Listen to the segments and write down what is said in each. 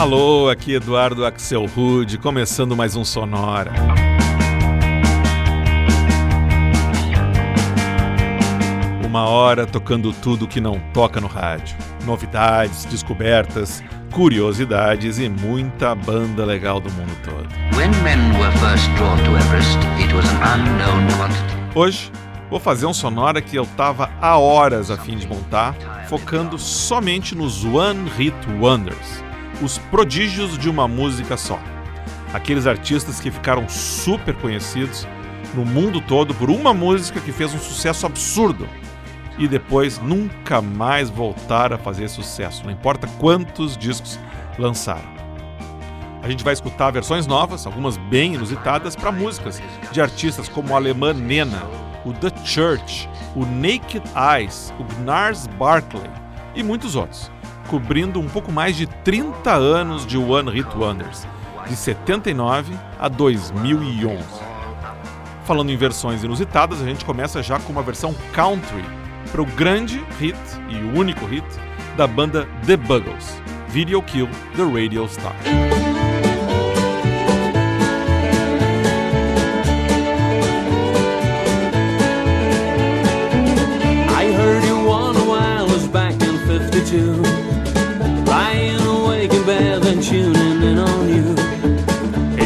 Alô, aqui Eduardo Axel Rude, começando mais um Sonora. Uma hora tocando tudo que não toca no rádio. Novidades, descobertas, curiosidades e muita banda legal do mundo todo. Hoje vou fazer um sonora que eu tava há horas a fim de montar, focando somente nos One Hit Wonders os prodígios de uma música só. Aqueles artistas que ficaram super conhecidos no mundo todo por uma música que fez um sucesso absurdo e depois nunca mais voltaram a fazer sucesso, não importa quantos discos lançaram. A gente vai escutar versões novas, algumas bem inusitadas, para músicas de artistas como a alemã Nena, o The Church, o Naked Eyes, o Gnars Barkley e muitos outros cobrindo um pouco mais de 30 anos de One Hit Wonders, de 79 a 2011. Falando em versões inusitadas, a gente começa já com uma versão country para o grande hit e único hit da banda The Buggles, Video Kill the Radio Star.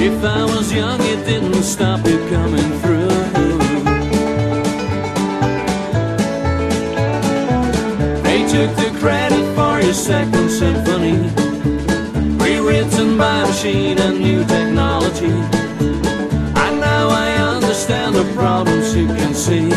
If I was young, it didn't stop you coming through. They took the credit for your second symphony, rewritten by machine and new technology. And now I understand the problems you can see.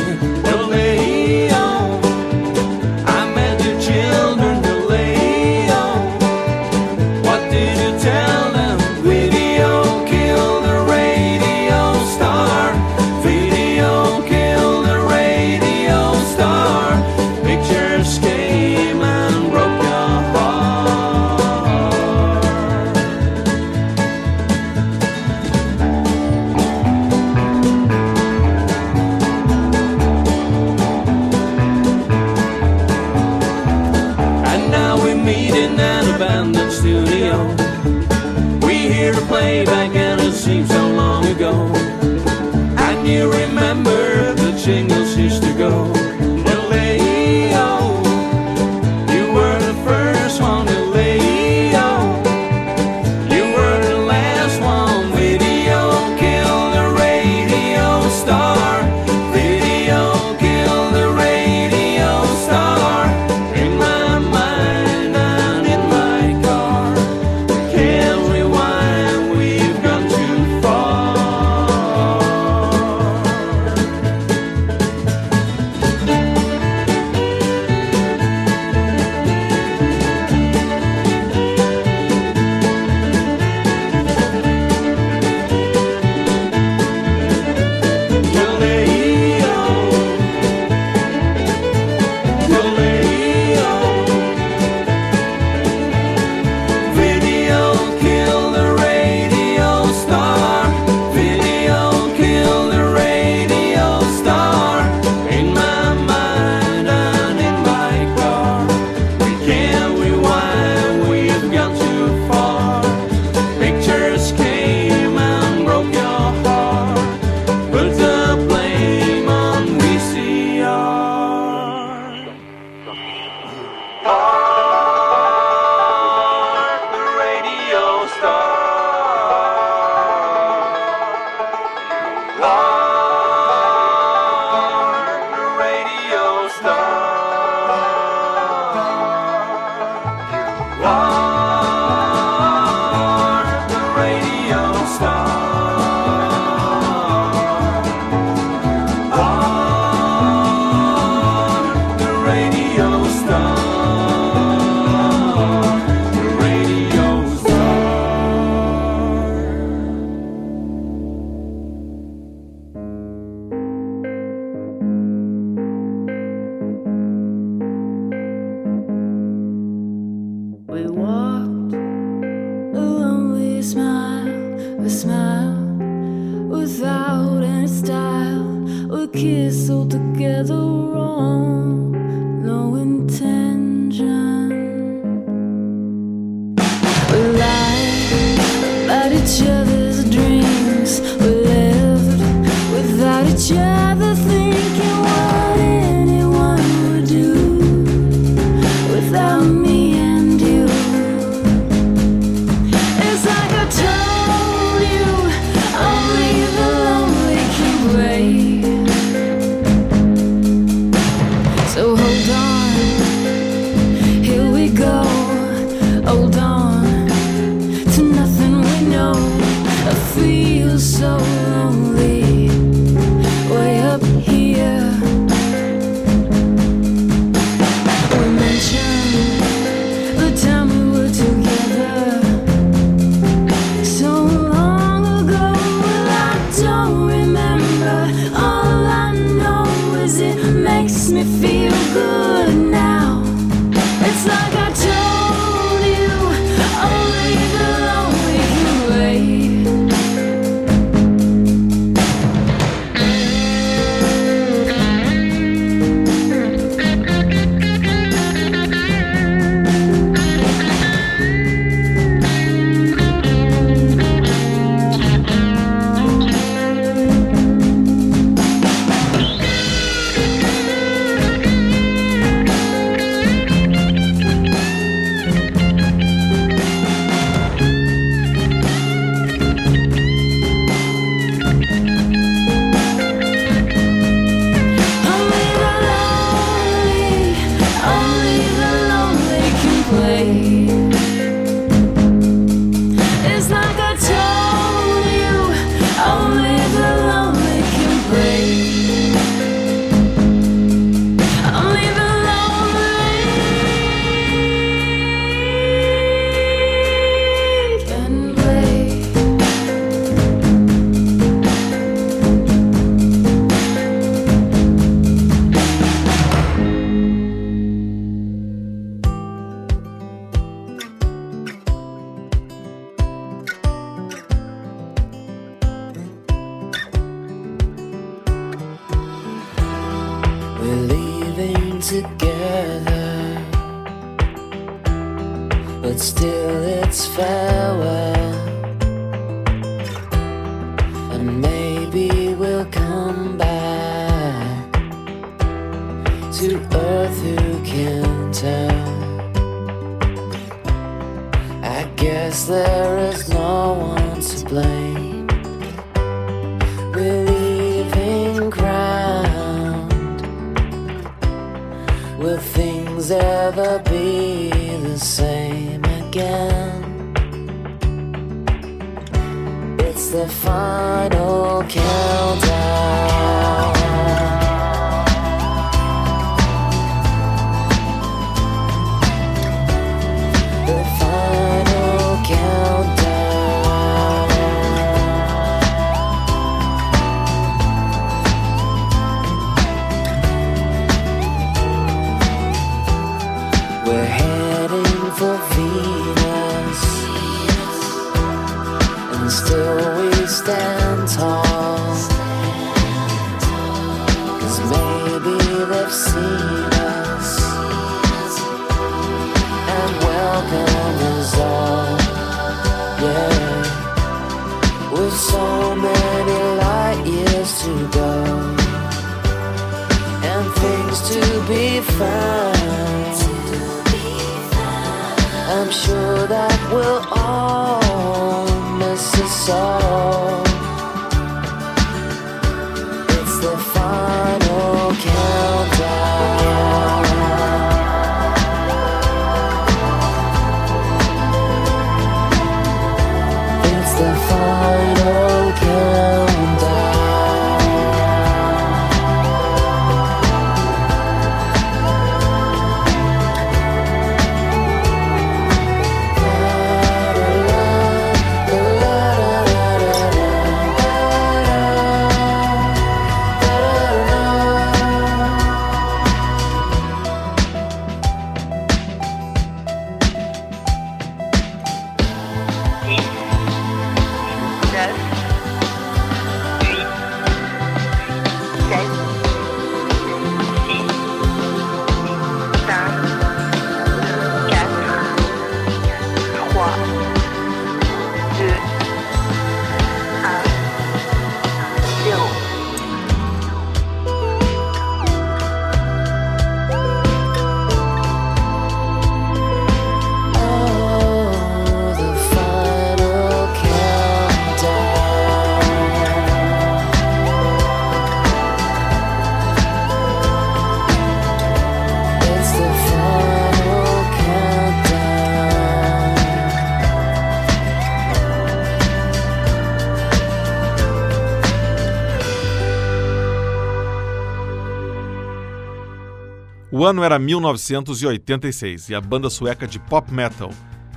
Ano era 1986 e a banda sueca de pop metal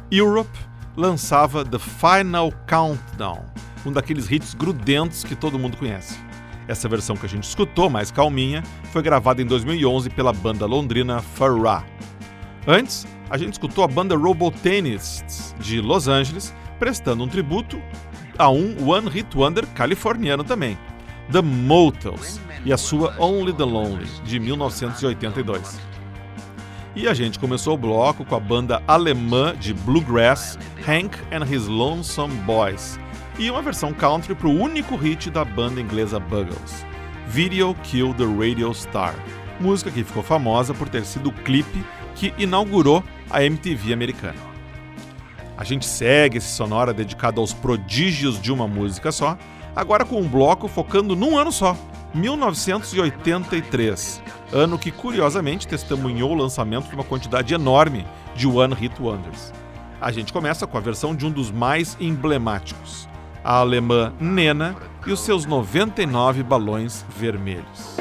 Europe lançava The Final Countdown, um daqueles hits grudentos que todo mundo conhece. Essa versão que a gente escutou, mais calminha, foi gravada em 2011 pela banda londrina Farrah. Antes, a gente escutou a banda Robotanists de Los Angeles, prestando um tributo a um One Hit Wonder californiano também, The Motels, e a sua Only the Lonely, de 1982. E a gente começou o bloco com a banda alemã de bluegrass Hank and His Lonesome Boys e uma versão country para o único hit da banda inglesa Buggles, Video Kill the Radio Star, música que ficou famosa por ter sido o clipe que inaugurou a MTV americana. A gente segue esse sonora dedicado aos prodígios de uma música só, agora com um bloco focando num ano só, 1983, ano que curiosamente testemunhou o lançamento de uma quantidade enorme de One Hit Wonders. A gente começa com a versão de um dos mais emblemáticos, a alemã Nena e os seus 99 balões vermelhos.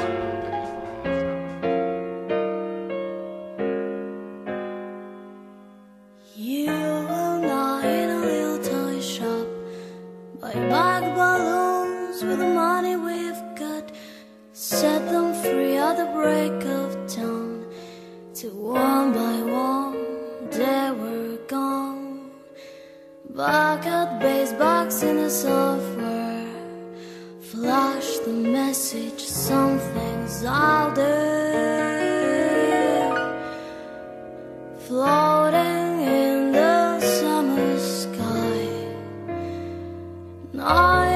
Lockout bass box in the software. Flash the message, something's out there. Floating in the summer sky. I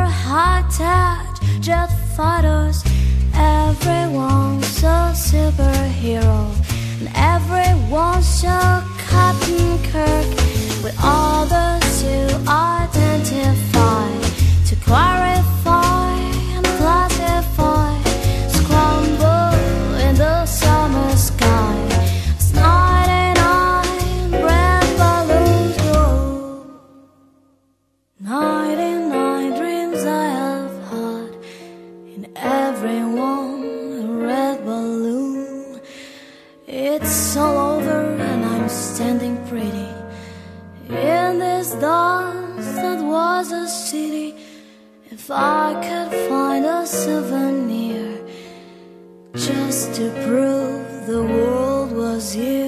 her hot touch just photos. Everyone's a superhero, and everyone's a Captain Kirk. With others to identify, to clarify. If I could find a souvenir just to prove the world was here.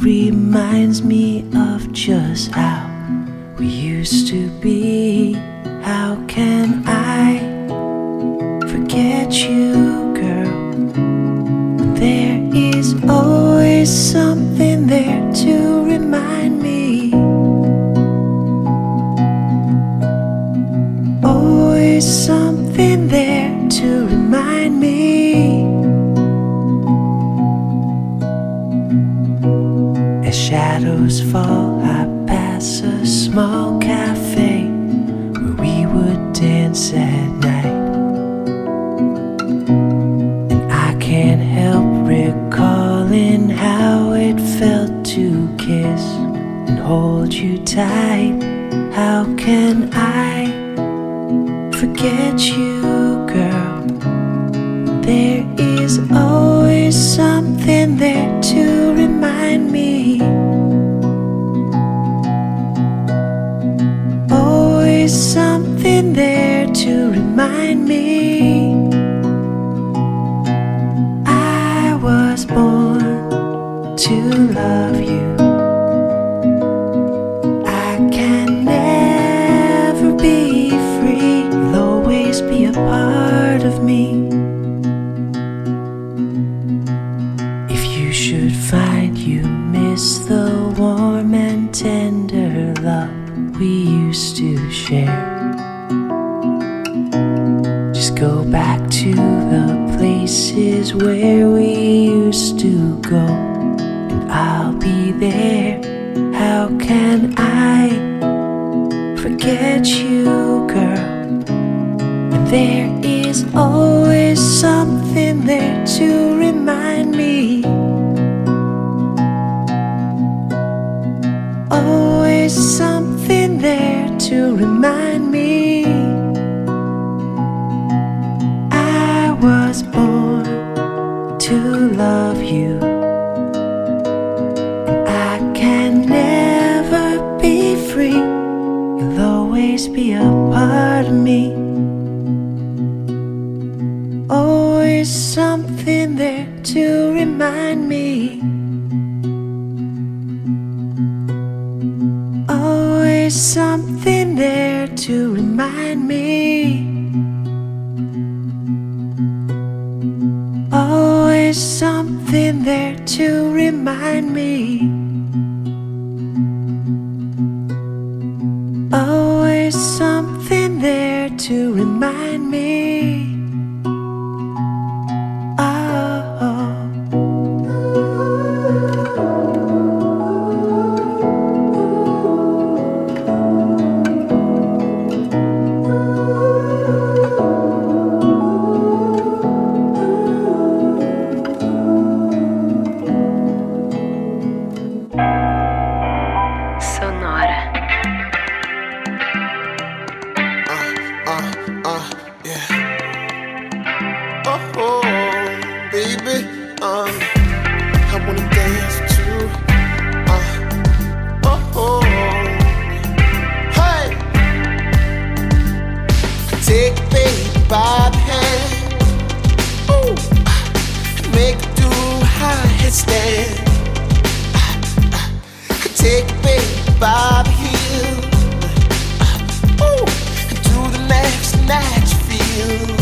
reminds me of just how we used to be. How can side forget you, girl. And there is always something there to remind me. there to remind me. Always something there to remind me. stand. Uh, uh, take big Bobby Hill uh, ooh, the next match feel.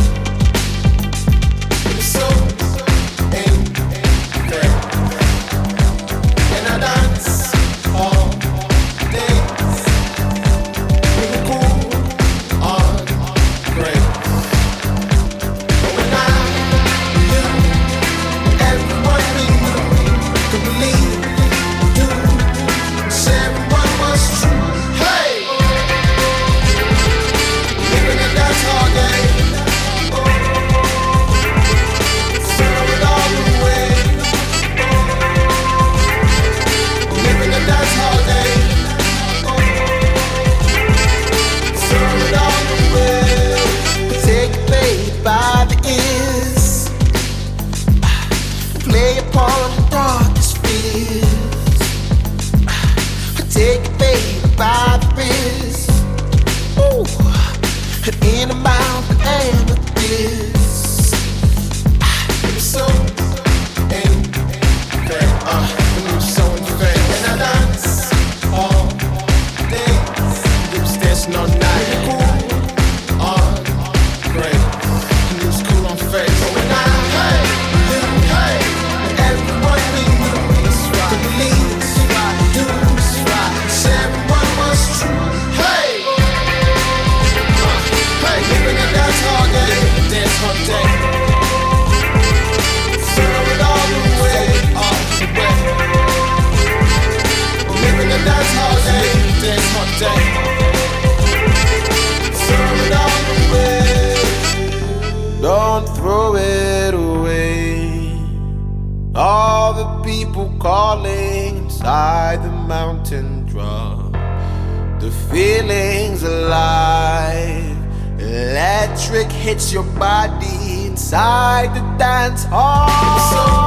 Electric hits your body inside the dance hall. So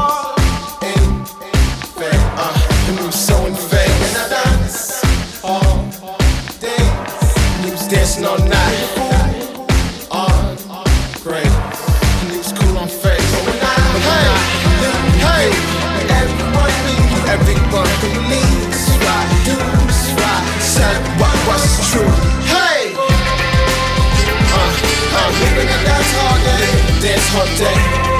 all day.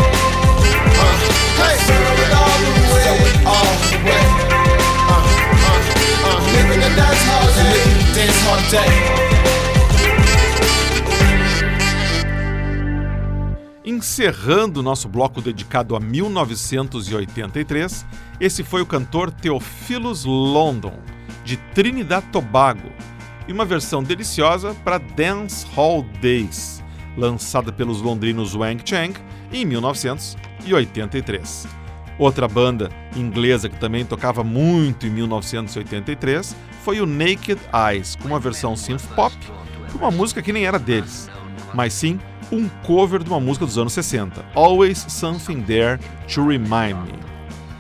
Encerrando nosso bloco dedicado a 1983, esse foi o cantor Theophilus London, de Trinidad Tobago, e uma versão deliciosa para Dance Hall Days, lançada pelos londrinos Wang Chang em 1983. Outra banda inglesa que também tocava muito em 1983 foi o Naked Eyes, com uma versão synth pop de uma música que nem era deles, mas sim um cover de uma música dos anos 60, Always Something There to Remind Me.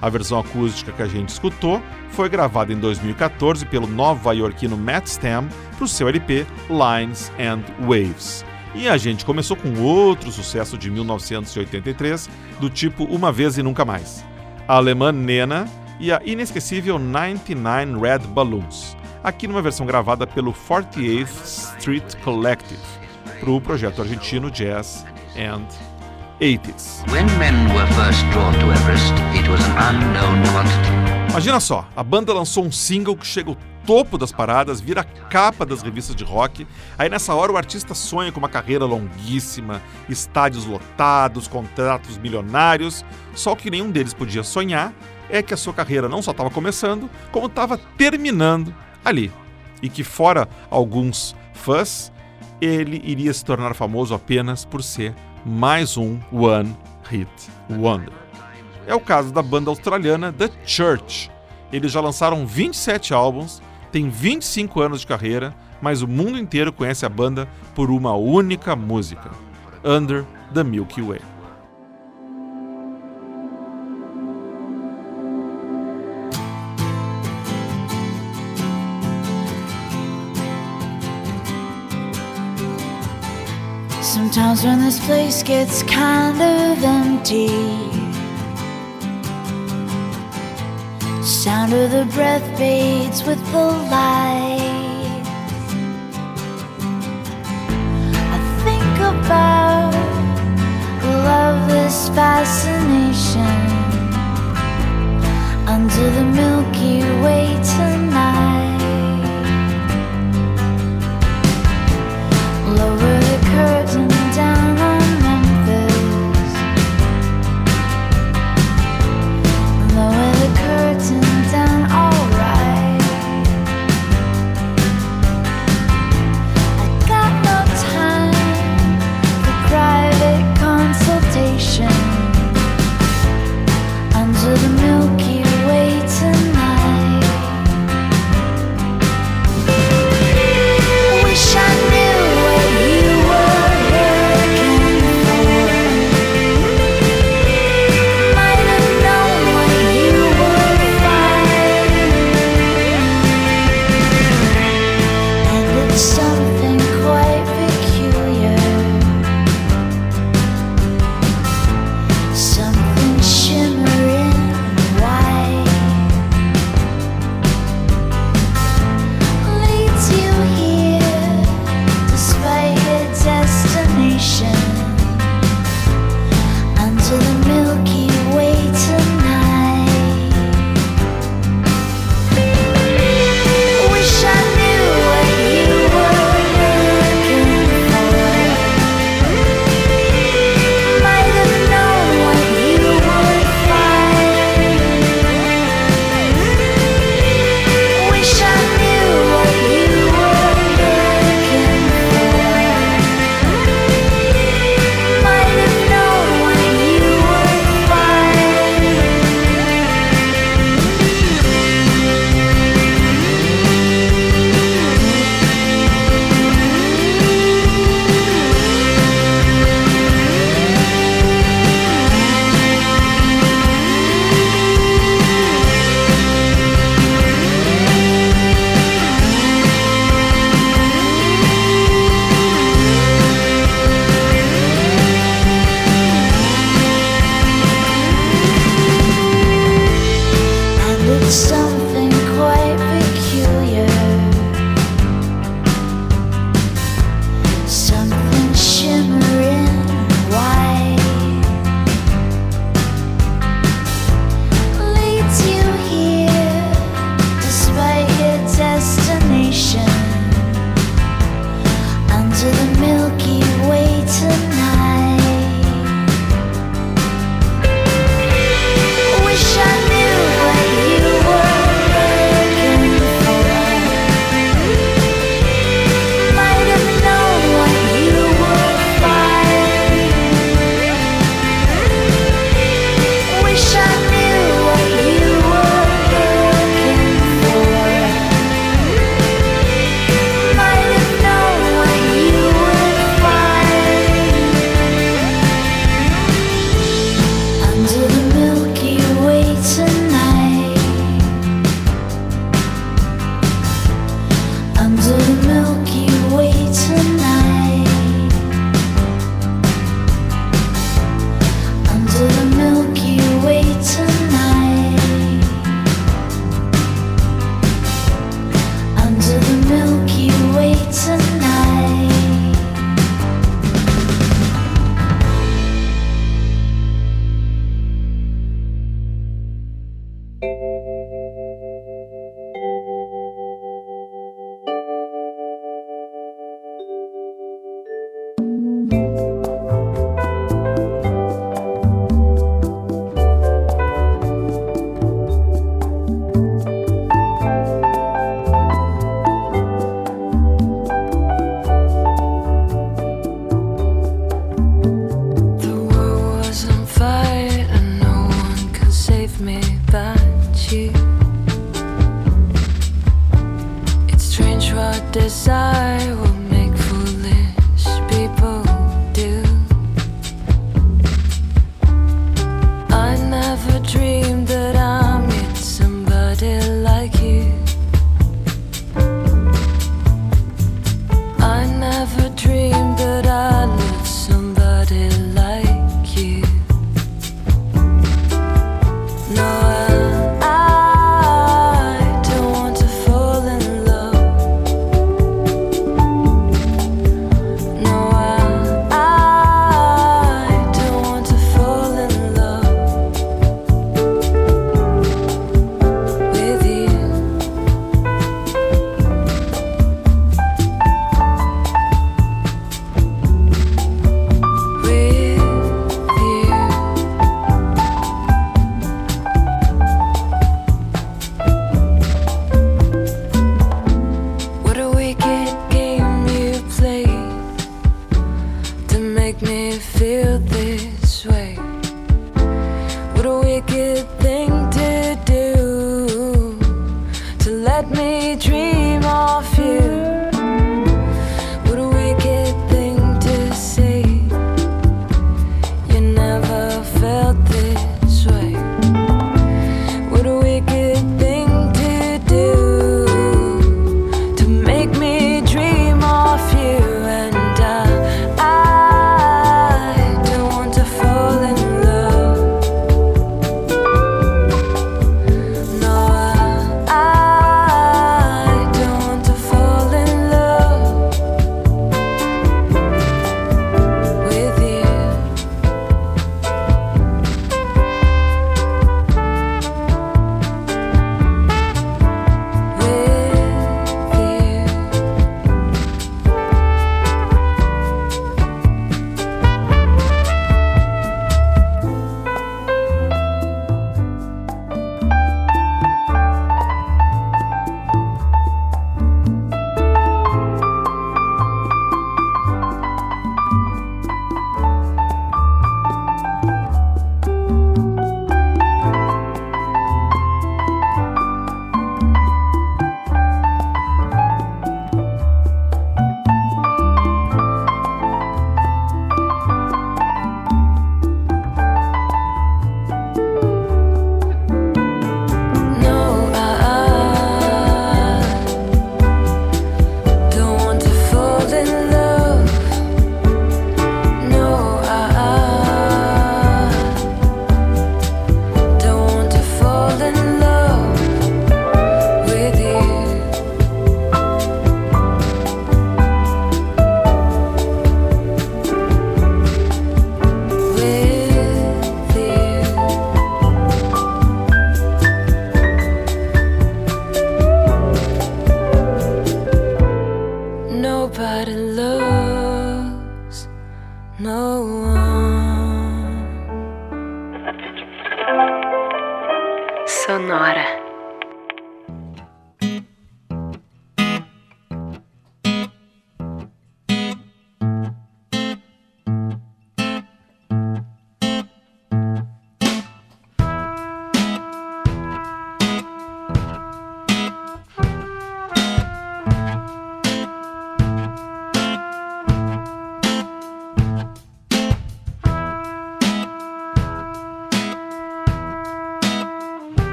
A versão acústica que a gente escutou foi gravada em 2014 pelo nova-iorquino Matt Stam para o seu LP Lines and Waves. E a gente começou com outro sucesso de 1983, do tipo Uma Vez e Nunca Mais. A alemã Nena e a inesquecível 99 Red Balloons, aqui numa versão gravada pelo 48th Street Collective, para o projeto argentino Jazz and 80s. When men were first drawn to Everest, it was an unknown quantity. Imagina só, a banda lançou um single que chega ao topo das paradas, vira capa das revistas de rock. Aí nessa hora o artista sonha com uma carreira longuíssima, estádios lotados, contratos milionários. Só que nenhum deles podia sonhar é que a sua carreira não só estava começando, como estava terminando ali. E que fora alguns fãs, ele iria se tornar famoso apenas por ser mais um One Hit Wonder. É o caso da banda australiana The Church. Eles já lançaram 27 álbuns, têm 25 anos de carreira, mas o mundo inteiro conhece a banda por uma única música: Under the Milky Way. Sometimes when this place gets kind of empty, sound of the breath fades with the light. I think about love, this fascination under the Milky Way tonight.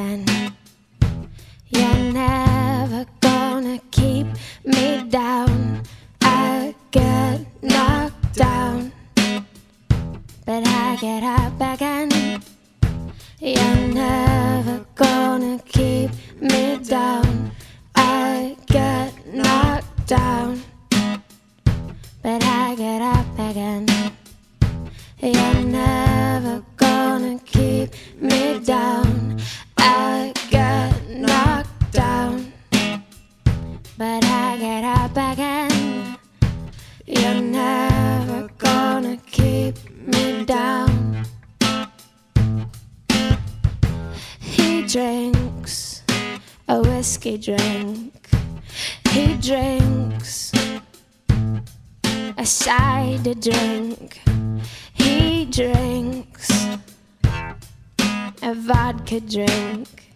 Again. He drinks a cider drink. He drinks a vodka drink.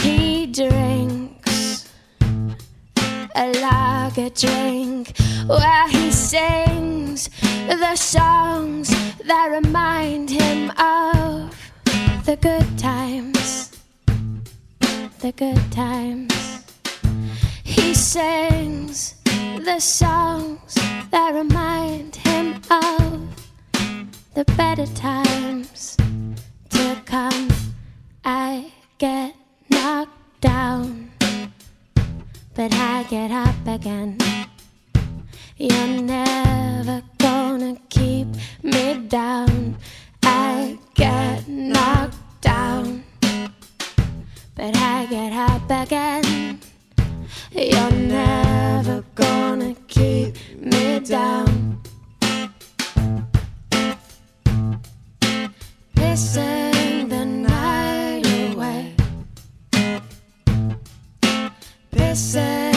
He drinks a lager drink where he sings the songs that remind him of the good times. The good times. Sings the songs that remind him of the better times to come. I get knocked down, but I get up again. You're never gonna keep me down. I get knocked down, but I get up again. You're never gonna keep me down. Pissing the night away. Pissing.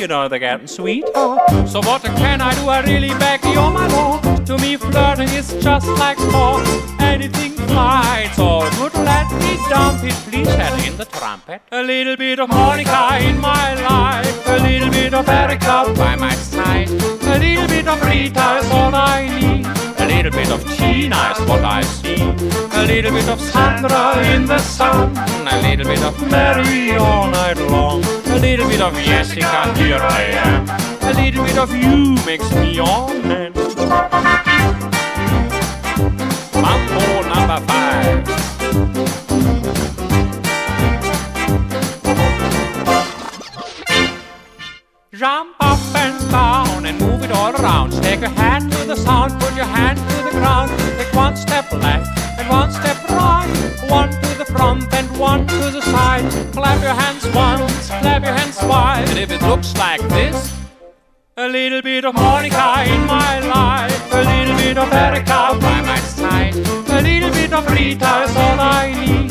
You know they're getting sweet. Oh. So what can I do? I really beg you, my lord. To me, flirting is just like sport. Anything flies, all good. Let me dump it, please. Add in the trumpet. A little bit of Monica in my life. A little bit of Erica by my side. A little bit of Rita is all I need. A little bit of Tina is what I see. A little bit of Sandra in the sun. A little bit of Mary all night long. A little bit of Jessica, here I am. A little bit of you makes me your man. Mambo number 5. Jump up and down and move it all around. Take your hand to the sound, put your hand to the ground. Take one step left and one step right. One to the front and one to the side. Clap your hands once, clap your hands twice. And if it looks like this, A little bit of Monica in my life, a little bit of Erica by my side, a little bit of Rita is all I need,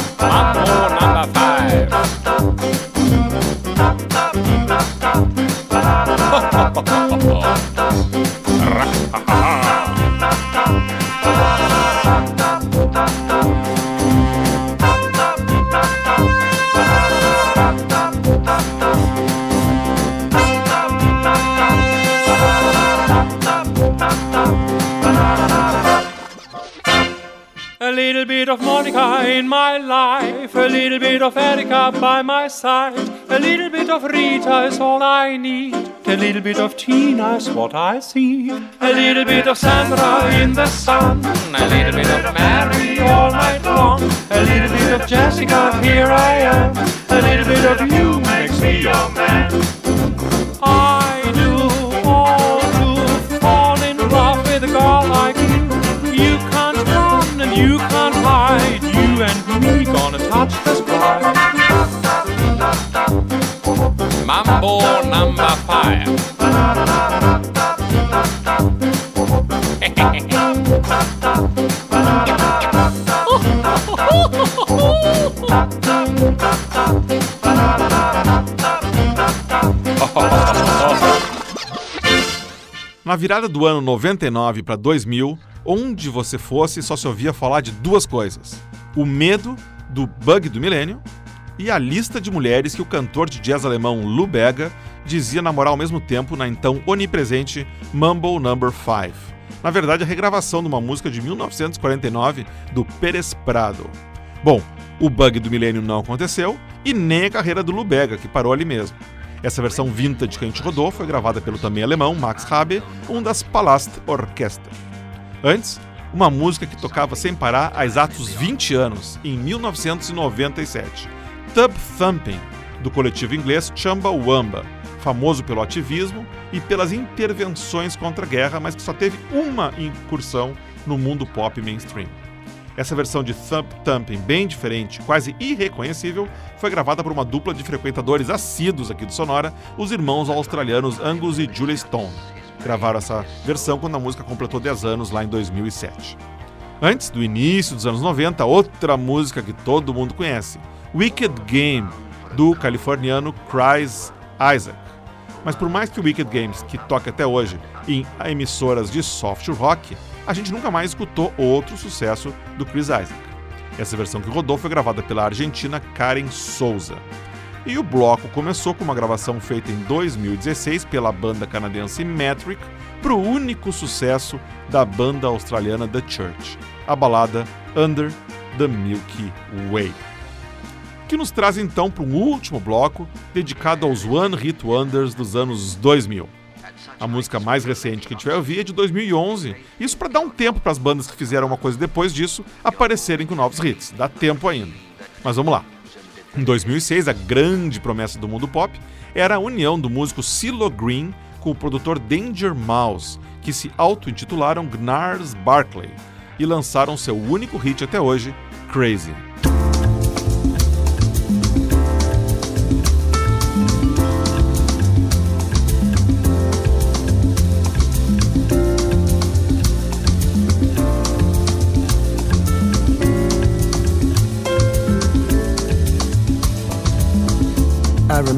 Little bit of Monica in my life, a little bit of Erica by my side, a little bit of Rita is all I need, a little bit of Tina is what I see, a little bit of Sandra in the sun, a little bit of Mary all night long, a little bit of Jessica, here I am, a little bit of you makes me your man. Mambo number 5. Na virada do ano 99 para 2000, onde você fosse só se ouvia falar de duas coisas: o medo do bug do milênio e a lista de mulheres que o cantor de jazz alemão Lou Bega dizia namorar ao mesmo tempo na então onipresente Mumble Number 5. Na verdade, a regravação de uma música de 1949 do Pérez Prado. Bom, o bug do milênio não aconteceu e nem a carreira do Lou Bega, que parou ali mesmo. Essa versão vintage que a gente rodou foi gravada pelo também alemão Max Rabe, um das Palast Orchester. Antes, uma música que tocava sem parar há exatos 20 anos, em 1997. Tub Thumping, do coletivo inglês Chumbawamba, famoso pelo ativismo e pelas intervenções contra a guerra, mas que só teve uma incursão no mundo pop mainstream. Essa versão de Thump Thumping, bem diferente, quase irreconhecível, foi gravada por uma dupla de frequentadores assíduos aqui do Sonora, os irmãos australianos Angus e Julia Stone. Gravaram essa versão quando a música completou 10 anos, lá em 2007. Antes do início dos anos 90, outra música que todo mundo conhece, Wicked Game, do californiano Chris Isaac. Mas por mais que o Wicked Games, que toca até hoje em emissoras de soft rock, a gente nunca mais escutou outro sucesso do Chris Isaac. Essa versão que rodou foi gravada pela argentina Karen Souza. E o bloco começou com uma gravação feita em 2016 pela banda canadense Metric para o único sucesso da banda australiana The Church, a balada Under the Milky Way. Que nos traz então para um último bloco dedicado aos One Hit Wonders dos anos 2000. A música mais recente que a gente vai ouvir é de 2011. Isso para dar um tempo para as bandas que fizeram uma coisa depois disso aparecerem com novos hits. Dá tempo ainda. Mas vamos lá. Em 2006, a grande promessa do mundo pop era a união do músico CeeLo Green com o produtor Danger Mouse, que se auto-intitularam Gnars Barkley e lançaram seu único hit até hoje, Crazy.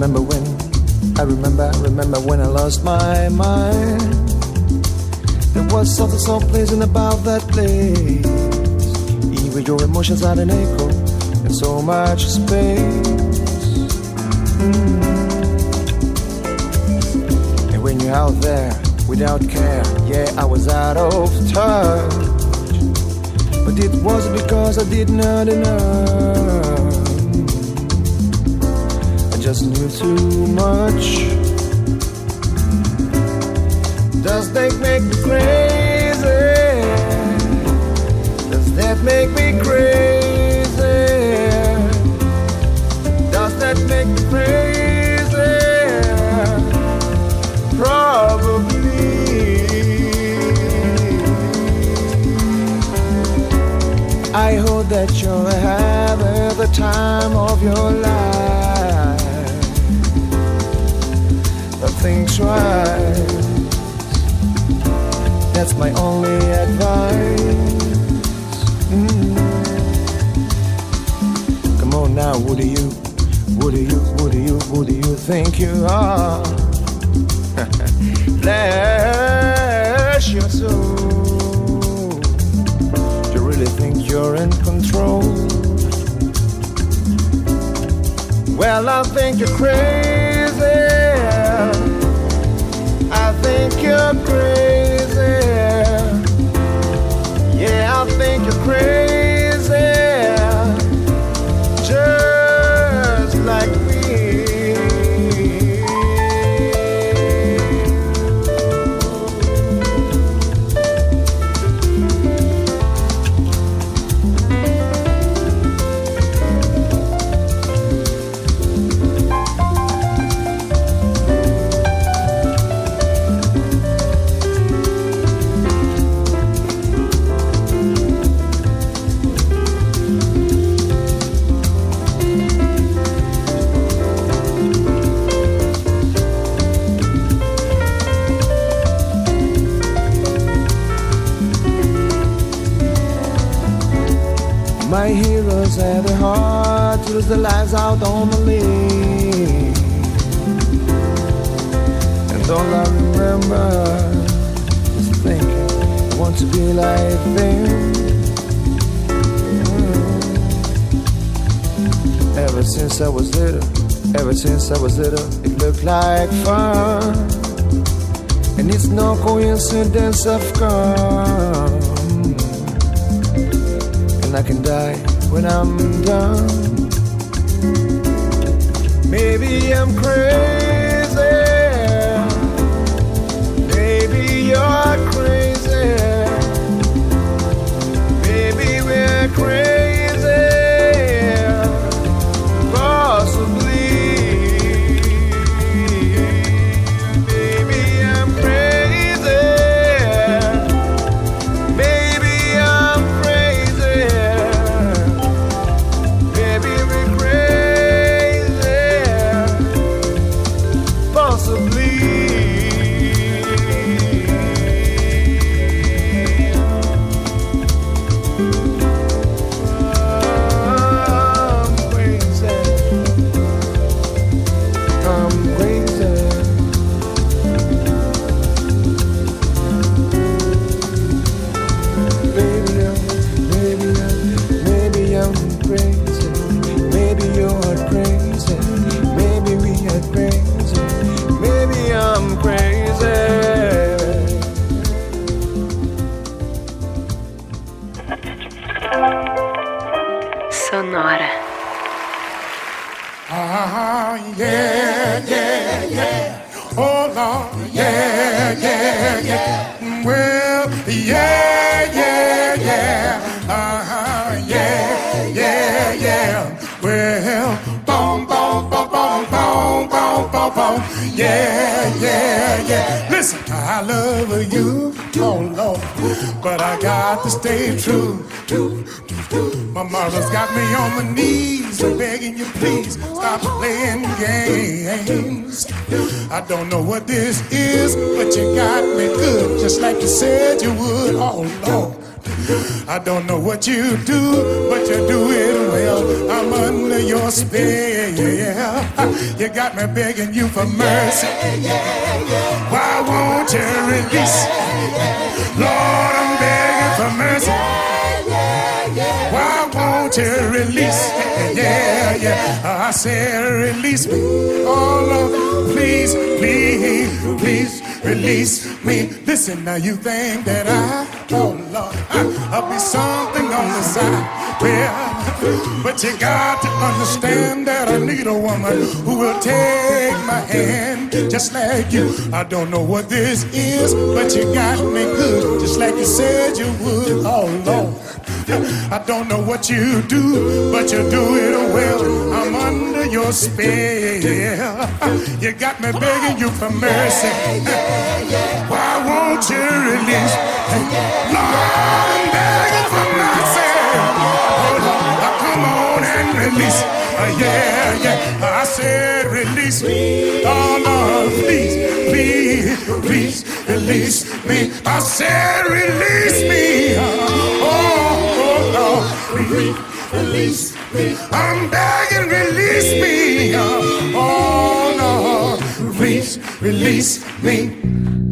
Remember when, I remember, remember when I lost my mind. There was something so pleasing about that place. Even your emotions had an echo in so much space. And when you're out there without care, yeah, I was out of touch. But it wasn't because I did not enough. Just knew too much. Does that make me crazy? Does that make me crazy? Does that make me crazy? Probably. I hope that you're having the time of your life. Things right. That's my only advice. Mm. Come on now, what do you, what do you, what do you, what do you think you are? Bless your soul. Do you really think you're in control? Well, I think you're crazy. Think you're crazy. Yeah, I think you're crazy. Lives out on the lane. And all I remember is thinking, I want to be like them. Mm. Ever since I was little, ever since I was little, it looked like fun. And it's no coincidence I've come. And I can die when I'm done. Maybe I'm crazy. Maybe you're crazy. Maybe we're crazy. You, oh, Lord. But I got to stay true. My mother's got me on my knees, begging you, please stop playing games. I don't know what this is, but you got me good, just like you said you would. Oh Lord. I don't know what you do, but you do it well. I'm under your spell. You got me begging you for mercy. Why won't you release? Lord, I'm begging for mercy. You release? Yeah, yeah. I said, release me. Oh, Lord, please, please, please release me. Listen, now you think that I, oh, Lord, I, I'll be something on the side. But you got to understand that I need a woman who will take my hand just like you. I don't know what this is, but you got me good, just like you said you would. Oh, Lord. I don't know what you do, but you do it well. I'm under your spell. You got me begging you for mercy. Why won't you release? Lord, release. Uh, yeah, yeah. I said release me. Oh, Lord, please, please, please release me. I said release me. Oh, oh, Lord, please release me. I'm begging, release me. Oh, Lord, please release me.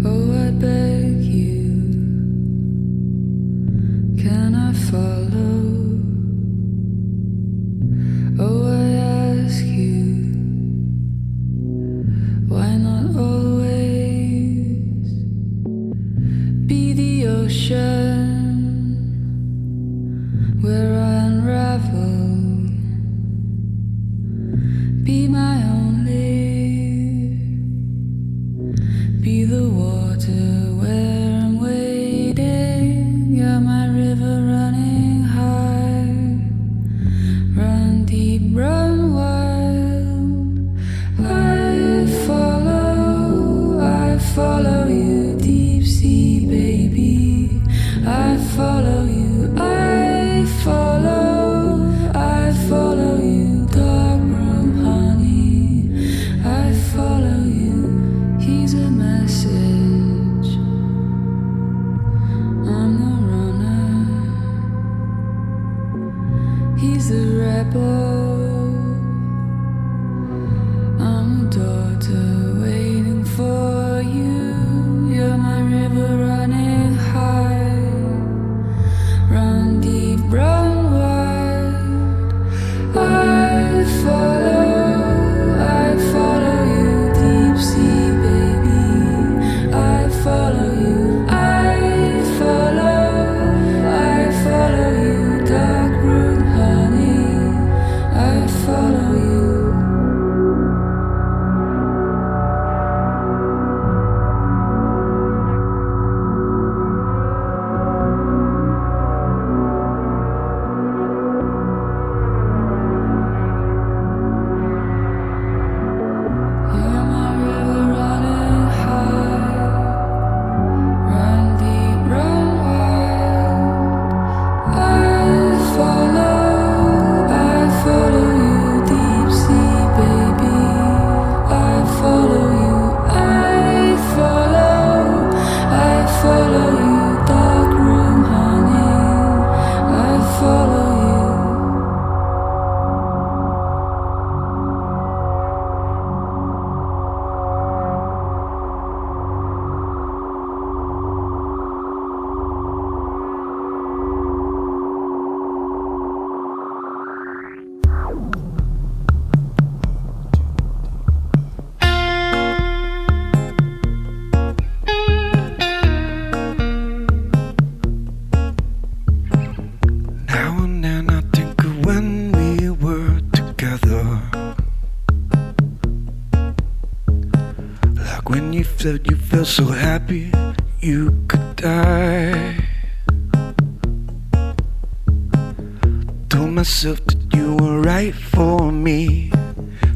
Myself that you were right for me,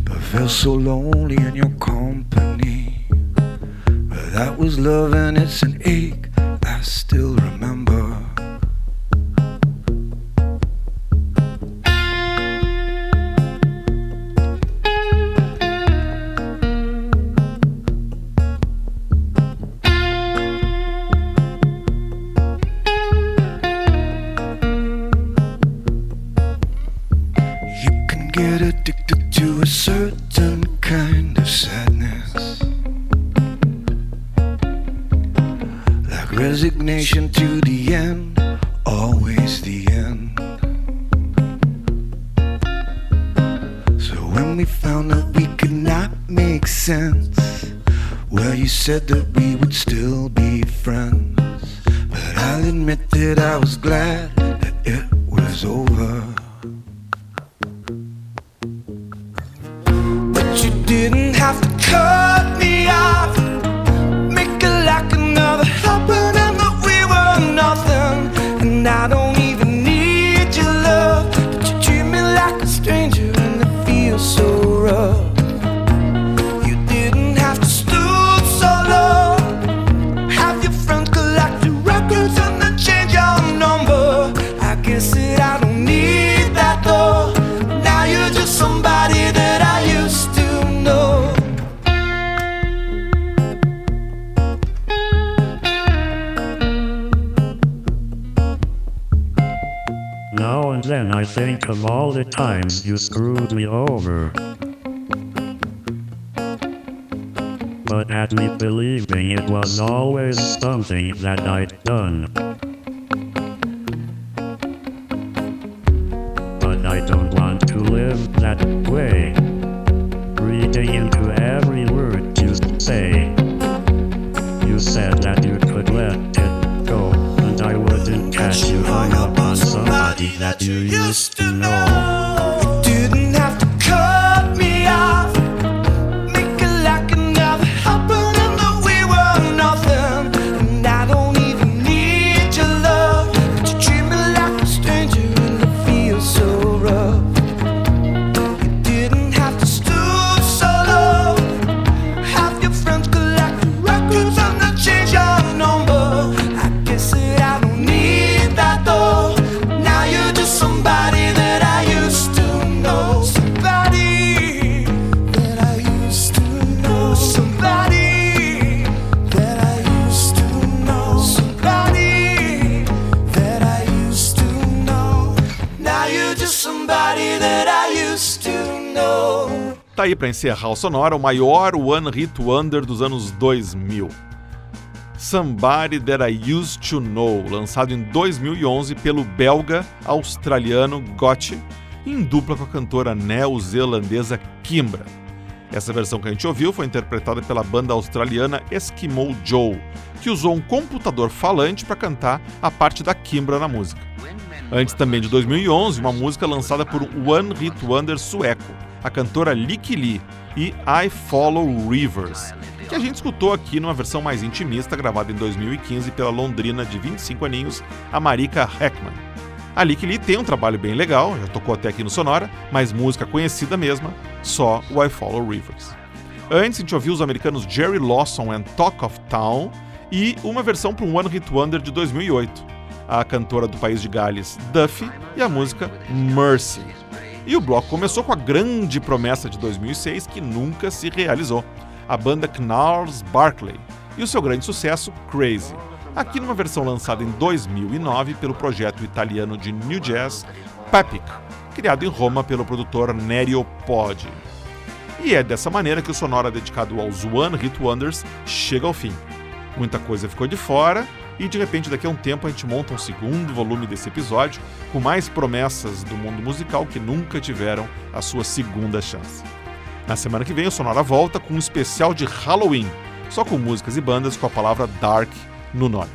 but felt so lonely in your company. But that was love and it's an ache I still think of all the times you screwed me over. But had me believing it was always something that I'd done. But I don't want to live that way. Reading into every word you say. You said that you could let it go, and I wouldn't catch you hung up that you used to know. Pra encerrar o Sonora, o maior One Hit Wonder dos anos 2000. Somebody That I Used to Know, lançado em 2011 pelo belga australiano Gotye, em dupla com a cantora neozelandesa Kimbra. Essa versão que a gente ouviu foi interpretada pela banda australiana Eskimo Joe, que usou um computador falante para cantar a parte da Kimbra na música. Antes também de 2011, uma música lançada por One Hit Wonder sueco, a cantora Licky Lee, e I Follow Rivers, que a gente escutou aqui numa versão mais intimista gravada em 2015 pela londrina de 25 aninhos, a Marika Heckman. A Licky Lee tem um trabalho bem legal, já tocou até aqui no Sonora, mas música conhecida mesma, só o I Follow Rivers. Antes a gente ouviu os americanos Jerry Lawson and Talk of Town e uma versão para um One Hit Wonder de 2008, a cantora do país de Gales, Duffy, e a música Mercy. E o bloco começou com a grande promessa de 2006 que nunca se realizou, a banda Knarls Barkley e o seu grande sucesso Crazy, aqui numa versão lançada em 2009 pelo projeto italiano de New Jazz Papic, criado em Roma pelo produtor Nerio Podi. E é dessa maneira que o Sonora dedicado aos One Hit Wonders chega ao fim. Muita coisa ficou de fora e de repente daqui a um tempo a gente monta um segundo volume desse episódio com mais promessas do mundo musical que nunca tiveram a sua segunda chance. Na semana que vem o Sonora volta com um especial de Halloween, só com músicas e bandas com a palavra Dark no nome.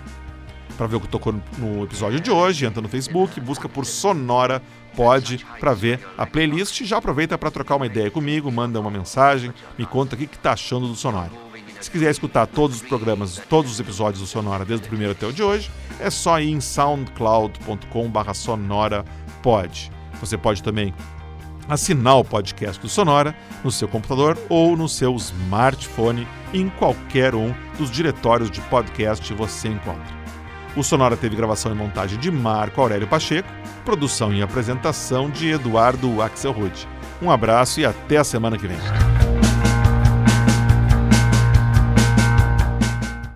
Para ver o que tocou no episódio de hoje, entra no Facebook, busca por Sonora Pod para ver a playlist. Já aproveita para trocar uma ideia comigo, manda uma mensagem, me conta o que está achando do Sonora. Se quiser escutar todos os programas, todos os episódios do Sonora, desde o primeiro até o de hoje, é só ir em soundcloud.com.br sonorapod. Você pode também assinar o podcast do Sonora no seu computador ou no seu smartphone em qualquer um dos diretórios de podcast você encontra. O Sonora teve gravação e montagem de Marco Aurélio Pacheco, produção e apresentação de Eduardo Axelrod. Um abraço e até a semana que vem.